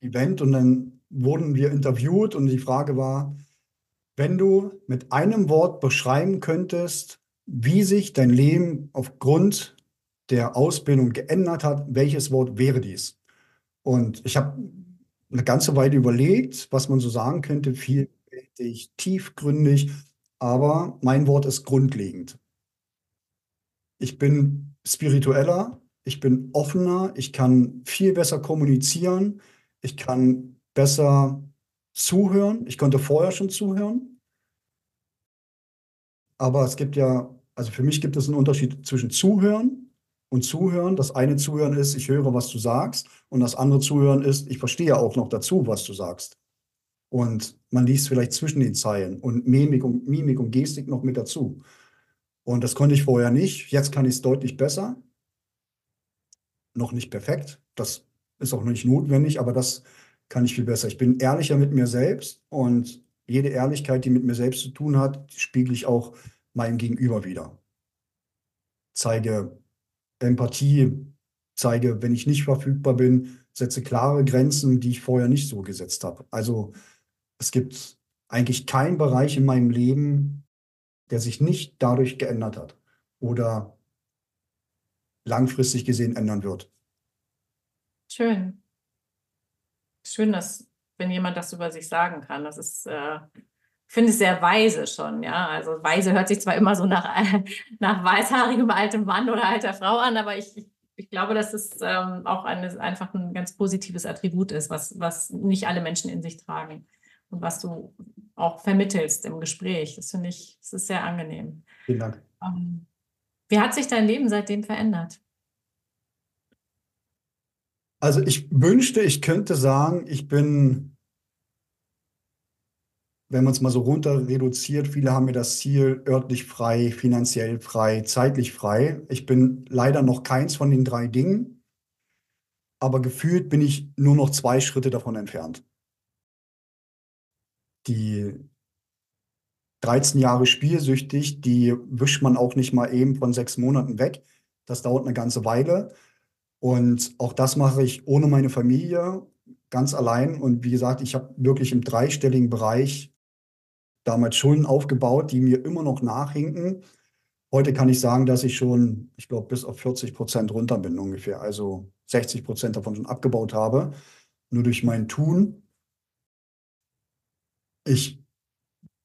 Event, und dann wurden wir interviewt und die Frage war, wenn du mit einem Wort beschreiben könntest, wie sich dein Leben aufgrund der Ausbildung geändert hat, welches Wort wäre dies? Und ich habe eine ganze Weile überlegt, was man so sagen könnte, vielfältig, tiefgründig, aber mein Wort ist grundlegend. Ich bin spiritueller, ich bin offener, ich kann viel besser kommunizieren, ich kann besser zuhören. Ich konnte vorher schon zuhören. Aber es gibt ja, also für mich gibt es einen Unterschied zwischen Zuhören und Zuhören. Das eine Zuhören ist, ich höre, was du sagst. Und das andere Zuhören ist, ich verstehe auch noch dazu, was du sagst. Und man liest vielleicht zwischen den Zeilen und Mimik und, Mimik und Gestik noch mit dazu. Und das konnte ich vorher nicht. Jetzt kann ich es deutlich besser. Noch nicht perfekt. Das ist auch nicht notwendig, aber das kann ich viel besser. Ich bin ehrlicher mit mir selbst und jede Ehrlichkeit, die mit mir selbst zu tun hat, spiegel ich auch meinem Gegenüber wieder. Zeige Empathie, zeige, wenn ich nicht verfügbar bin, setze klare Grenzen, die ich vorher nicht so gesetzt habe. Also es gibt eigentlich keinen Bereich in meinem Leben, der sich nicht dadurch geändert hat oder langfristig gesehen ändern wird. Schön. Schön, dass wenn jemand das über sich sagen kann. Das ist, äh, finde es sehr weise schon, ja. Also weise hört sich zwar immer so nach, nach weißhaarigem altem Mann oder alter Frau an, aber ich, ich glaube, dass es ähm, auch eine, einfach ein ganz positives Attribut ist, was, was nicht alle Menschen in sich tragen und was du auch vermittelst im Gespräch. Das finde ich, das ist sehr angenehm. Vielen Dank. Ähm, wie hat sich dein Leben seitdem verändert? Also ich wünschte, ich könnte sagen, ich bin, wenn man es mal so runter reduziert, viele haben mir das Ziel örtlich frei, finanziell frei, zeitlich frei. Ich bin leider noch keins von den drei Dingen, aber gefühlt bin ich nur noch zwei Schritte davon entfernt. Die 13 Jahre spielsüchtig, die wischt man auch nicht mal eben von sechs Monaten weg. Das dauert eine ganze Weile. Und auch das mache ich ohne meine Familie, ganz allein. Und wie gesagt, ich habe wirklich im dreistelligen Bereich damals Schulden aufgebaut, die mir immer noch nachhinken. Heute kann ich sagen, dass ich schon, ich glaube, bis auf 40 Prozent runter bin ungefähr. Also 60 Prozent davon schon abgebaut habe. Nur durch mein Tun. Ich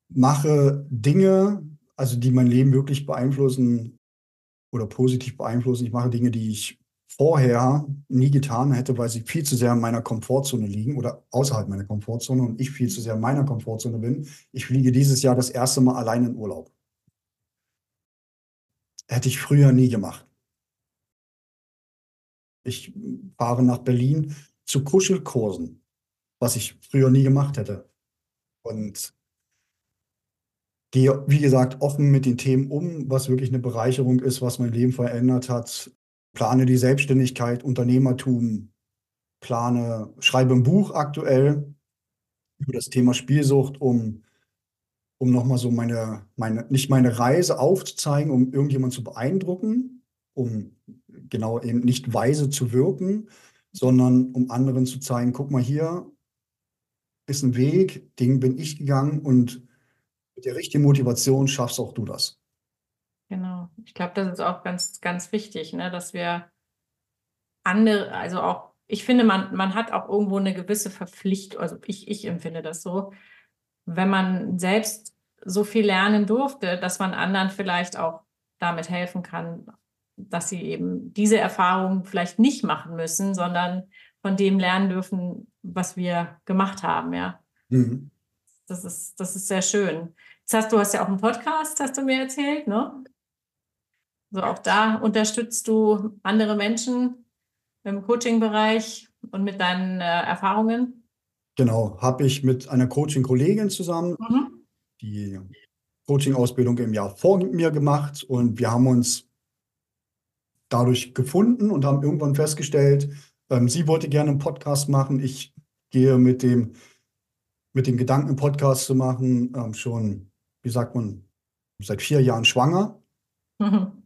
mache Dinge, also die mein Leben wirklich beeinflussen oder positiv beeinflussen. Ich mache Dinge, die ich vorher nie getan hätte, weil sie viel zu sehr in meiner Komfortzone liegen oder außerhalb meiner Komfortzone und ich viel zu sehr in meiner Komfortzone bin. Ich fliege dieses Jahr das erste Mal allein in Urlaub. Hätte ich früher nie gemacht. Ich fahre nach Berlin zu Kuschelkursen, was ich früher nie gemacht hätte. Und gehe, wie gesagt, offen mit den Themen um, was wirklich eine Bereicherung ist, was mein Leben verändert hat plane die Selbstständigkeit, Unternehmertum, plane, schreibe ein Buch aktuell über das Thema Spielsucht, um, um nochmal so meine, meine, nicht meine Reise aufzuzeigen, um irgendjemand zu beeindrucken, um genau eben nicht weise zu wirken, sondern um anderen zu zeigen, guck mal hier ist ein Weg, den bin ich gegangen und mit der richtigen Motivation schaffst auch du das. Genau. Ich glaube, das ist auch ganz, ganz wichtig, ne, dass wir andere, also auch, ich finde, man, man hat auch irgendwo eine gewisse Verpflichtung, also ich, ich empfinde das so, wenn man selbst so viel lernen durfte, dass man anderen vielleicht auch damit helfen kann, dass sie eben diese Erfahrung vielleicht nicht machen müssen, sondern von dem lernen dürfen, was wir gemacht haben, ja. Mhm. Das ist, das ist sehr schön. Jetzt hast du hast ja auch einen Podcast, hast du mir erzählt, ne? Also auch da unterstützt du andere Menschen im Coaching-Bereich und mit deinen äh, Erfahrungen? Genau, habe ich mit einer Coaching-Kollegin zusammen mhm. die Coaching-Ausbildung im Jahr vor mir gemacht und wir haben uns dadurch gefunden und haben irgendwann festgestellt, ähm, sie wollte gerne einen Podcast machen. Ich gehe mit dem, mit dem Gedanken, einen Podcast zu machen, ähm, schon, wie sagt man, seit vier Jahren schwanger. Mhm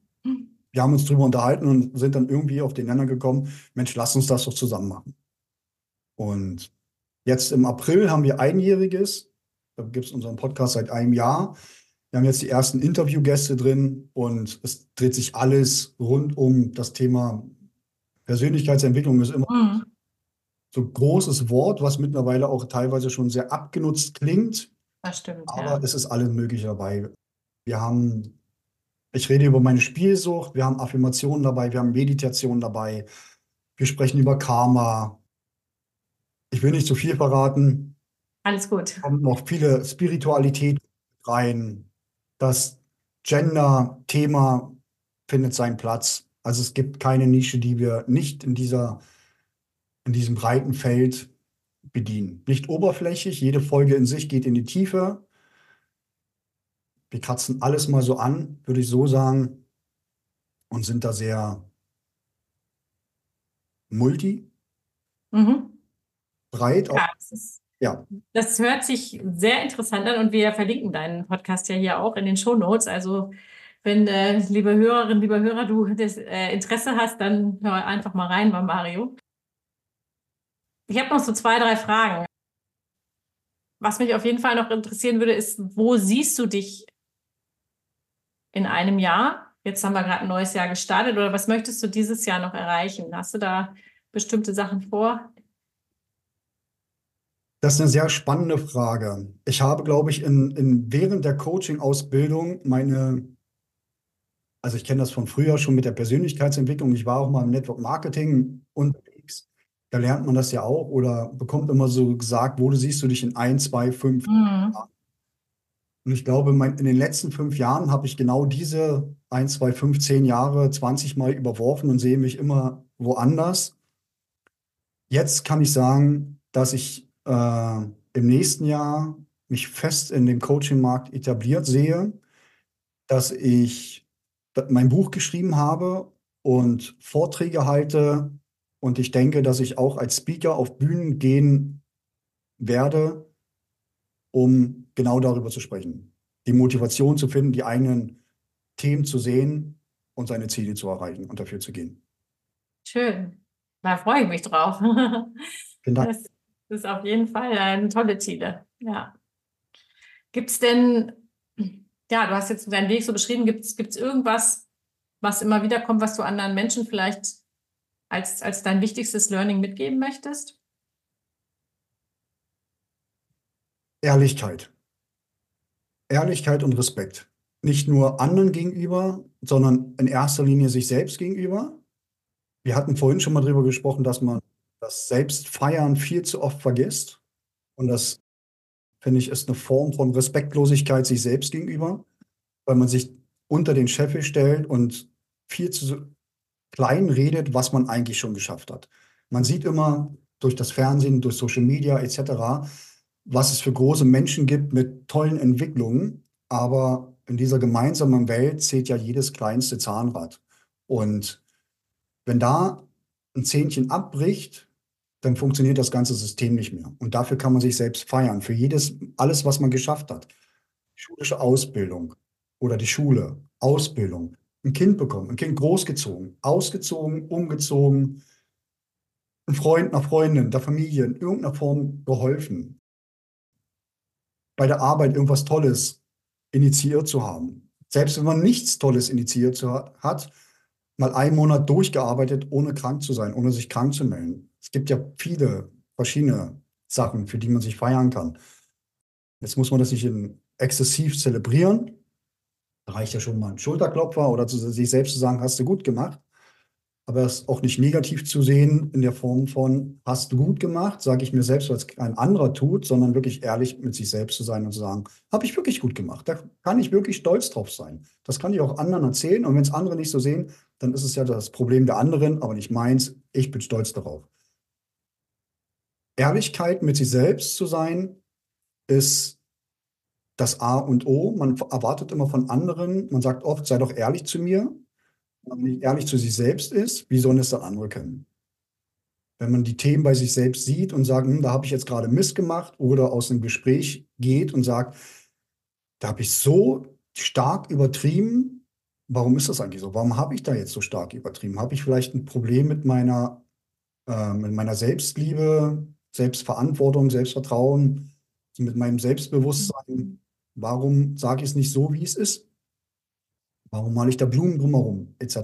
wir haben uns darüber unterhalten und sind dann irgendwie auf den Nenner gekommen, Mensch, lass uns das doch zusammen machen. Und jetzt im April haben wir einjähriges, da gibt es unseren Podcast seit einem Jahr. Wir haben jetzt die ersten Interviewgäste drin und es dreht sich alles rund um das Thema Persönlichkeitsentwicklung ist immer mhm. so ein großes Wort, was mittlerweile auch teilweise schon sehr abgenutzt klingt. Das stimmt. Aber ja. es ist alles Mögliche dabei. Wir haben ich rede über meine Spielsucht, wir haben Affirmationen dabei, wir haben Meditation dabei, wir sprechen über Karma. Ich will nicht zu viel verraten. Alles gut. Kommt noch viele Spiritualität rein. Das Gender-Thema findet seinen Platz. Also es gibt keine Nische, die wir nicht in dieser, in diesem breiten Feld bedienen. Nicht oberflächlich, jede Folge in sich geht in die Tiefe wir kratzen alles mal so an, würde ich so sagen, und sind da sehr multi, mhm. breit. Ja, das, ist, ja, das hört sich sehr interessant an und wir verlinken deinen Podcast ja hier auch in den Show Notes. Also wenn, äh, liebe Hörerinnen, liebe Hörer, du das äh, Interesse hast, dann hör einfach mal rein bei Mario. Ich habe noch so zwei, drei Fragen. Was mich auf jeden Fall noch interessieren würde, ist, wo siehst du dich in einem Jahr? Jetzt haben wir gerade ein neues Jahr gestartet oder was möchtest du dieses Jahr noch erreichen? Hast du da bestimmte Sachen vor? Das ist eine sehr spannende Frage. Ich habe, glaube ich, in, in während der Coaching-Ausbildung meine, also ich kenne das von früher schon mit der Persönlichkeitsentwicklung. Ich war auch mal im Network Marketing unterwegs. Da lernt man das ja auch oder bekommt immer so gesagt, wo du siehst du dich in ein, zwei, fünf mhm. Jahren. Und ich glaube, mein, in den letzten fünf Jahren habe ich genau diese ein, zwei, fünf, zehn Jahre 20 Mal überworfen und sehe mich immer woanders. Jetzt kann ich sagen, dass ich äh, im nächsten Jahr mich fest in dem Coaching-Markt etabliert sehe, dass ich mein Buch geschrieben habe und Vorträge halte und ich denke, dass ich auch als Speaker auf Bühnen gehen werde, um genau darüber zu sprechen. Die Motivation zu finden, die eigenen Themen zu sehen und seine Ziele zu erreichen und dafür zu gehen. Schön. Da freue ich mich drauf. Vielen Dank. Das ist auf jeden Fall eine tolle Ziele. Ja. Gibt es denn, ja, du hast jetzt deinen Weg so beschrieben, gibt es irgendwas, was immer wieder kommt, was du anderen Menschen vielleicht als, als dein wichtigstes Learning mitgeben möchtest? Ehrlichkeit. Ehrlichkeit und Respekt. Nicht nur anderen gegenüber, sondern in erster Linie sich selbst gegenüber. Wir hatten vorhin schon mal darüber gesprochen, dass man das Selbstfeiern viel zu oft vergisst. Und das, finde ich, ist eine Form von Respektlosigkeit sich selbst gegenüber, weil man sich unter den Scheffel stellt und viel zu klein redet, was man eigentlich schon geschafft hat. Man sieht immer durch das Fernsehen, durch Social Media etc., was es für große Menschen gibt mit tollen Entwicklungen. Aber in dieser gemeinsamen Welt zählt ja jedes kleinste Zahnrad. Und wenn da ein Zähnchen abbricht, dann funktioniert das ganze System nicht mehr. Und dafür kann man sich selbst feiern, für jedes, alles, was man geschafft hat. Schulische Ausbildung oder die Schule, Ausbildung, ein Kind bekommen, ein Kind großgezogen, ausgezogen, umgezogen, ein Freund, einer Freundin, der Familie in irgendeiner Form geholfen. Bei der Arbeit irgendwas Tolles initiiert zu haben. Selbst wenn man nichts Tolles initiiert hat, mal einen Monat durchgearbeitet, ohne krank zu sein, ohne sich krank zu melden. Es gibt ja viele verschiedene Sachen, für die man sich feiern kann. Jetzt muss man das nicht in exzessiv zelebrieren. Da reicht ja schon mal ein Schulterklopfer oder zu sich selbst zu sagen, hast du gut gemacht. Aber es auch nicht negativ zu sehen in der Form von, hast du gut gemacht, sage ich mir selbst, weil es kein anderer tut, sondern wirklich ehrlich mit sich selbst zu sein und zu sagen, habe ich wirklich gut gemacht. Da kann ich wirklich stolz drauf sein. Das kann ich auch anderen erzählen. Und wenn es andere nicht so sehen, dann ist es ja das Problem der anderen, aber nicht meins. Ich bin stolz darauf. Ehrlichkeit mit sich selbst zu sein, ist das A und O. Man erwartet immer von anderen, man sagt oft, sei doch ehrlich zu mir. Wenn man nicht ehrlich zu sich selbst ist, wie sollen es dann andere können? Wenn man die Themen bei sich selbst sieht und sagt, hm, da habe ich jetzt gerade Mist gemacht oder aus einem Gespräch geht und sagt, da habe ich so stark übertrieben, warum ist das eigentlich so? Warum habe ich da jetzt so stark übertrieben? Habe ich vielleicht ein Problem mit meiner, äh, mit meiner Selbstliebe? Selbstverantwortung, Selbstvertrauen, mit meinem Selbstbewusstsein. Warum sage ich es nicht so, wie es ist? Warum male ich da Blumen drumherum, etc.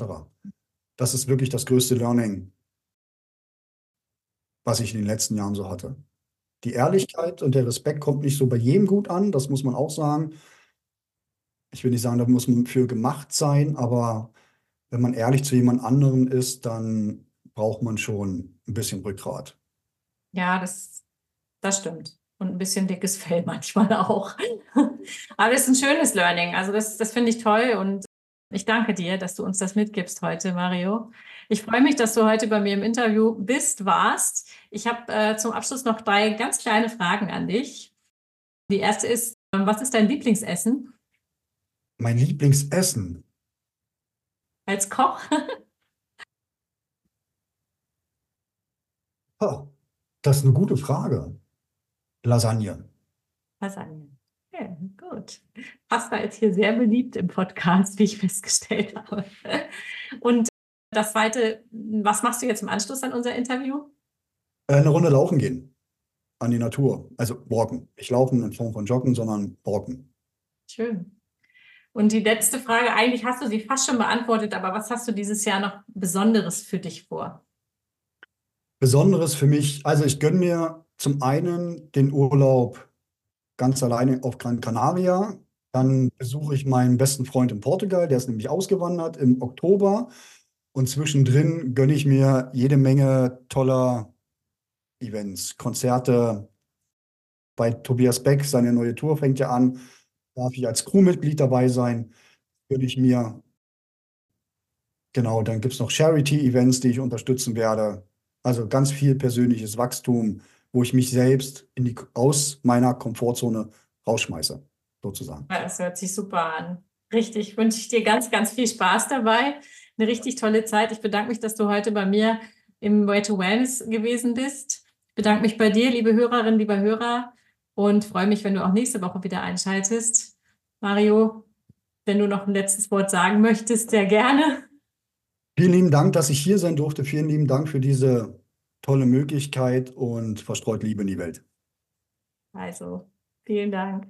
Das ist wirklich das größte Learning, was ich in den letzten Jahren so hatte. Die Ehrlichkeit und der Respekt kommt nicht so bei jedem gut an, das muss man auch sagen. Ich will nicht sagen, da muss man für gemacht sein, aber wenn man ehrlich zu jemand anderen ist, dann braucht man schon ein bisschen Rückgrat. Ja, das, das stimmt. Und ein bisschen dickes Fell manchmal auch. Aber es ist ein schönes Learning. Also das, das finde ich toll und ich danke dir, dass du uns das mitgibst heute, Mario. Ich freue mich, dass du heute bei mir im Interview bist, warst. Ich habe äh, zum Abschluss noch drei ganz kleine Fragen an dich. Die erste ist, ähm, was ist dein Lieblingsessen? Mein Lieblingsessen? Als Koch? oh, Das ist eine gute Frage. Lasagne. Lasagne. Ja, gut. Pasta ist hier sehr beliebt im Podcast, wie ich festgestellt habe. Und das zweite, was machst du jetzt im Anschluss an unser Interview? Äh, eine Runde laufen gehen. An die Natur. Also walken. Nicht laufen in Form von joggen, sondern walken. Schön. Und die letzte Frage, eigentlich hast du sie fast schon beantwortet, aber was hast du dieses Jahr noch Besonderes für dich vor? Besonderes für mich, also ich gönne mir zum einen den Urlaub ganz alleine auf Gran Canaria. Dann besuche ich meinen besten Freund in Portugal, der ist nämlich ausgewandert im Oktober. Und zwischendrin gönne ich mir jede Menge toller Events, Konzerte. Bei Tobias Beck, seine neue Tour fängt ja an. Darf ich als Crewmitglied dabei sein? Gönne ich mir. Genau, dann gibt es noch Charity-Events, die ich unterstützen werde. Also ganz viel persönliches Wachstum, wo ich mich selbst die, aus meiner Komfortzone rausschmeiße, sozusagen. Das hört sich super an. Richtig, wünsche ich dir ganz, ganz viel Spaß dabei. Eine richtig tolle Zeit. Ich bedanke mich, dass du heute bei mir im Way to Wellness gewesen bist. Ich bedanke mich bei dir, liebe Hörerinnen, lieber Hörer, und freue mich, wenn du auch nächste Woche wieder einschaltest. Mario, wenn du noch ein letztes Wort sagen möchtest, sehr gerne. Vielen lieben Dank, dass ich hier sein durfte. Vielen lieben Dank für diese tolle Möglichkeit und verstreut Liebe in die Welt. Also, vielen Dank.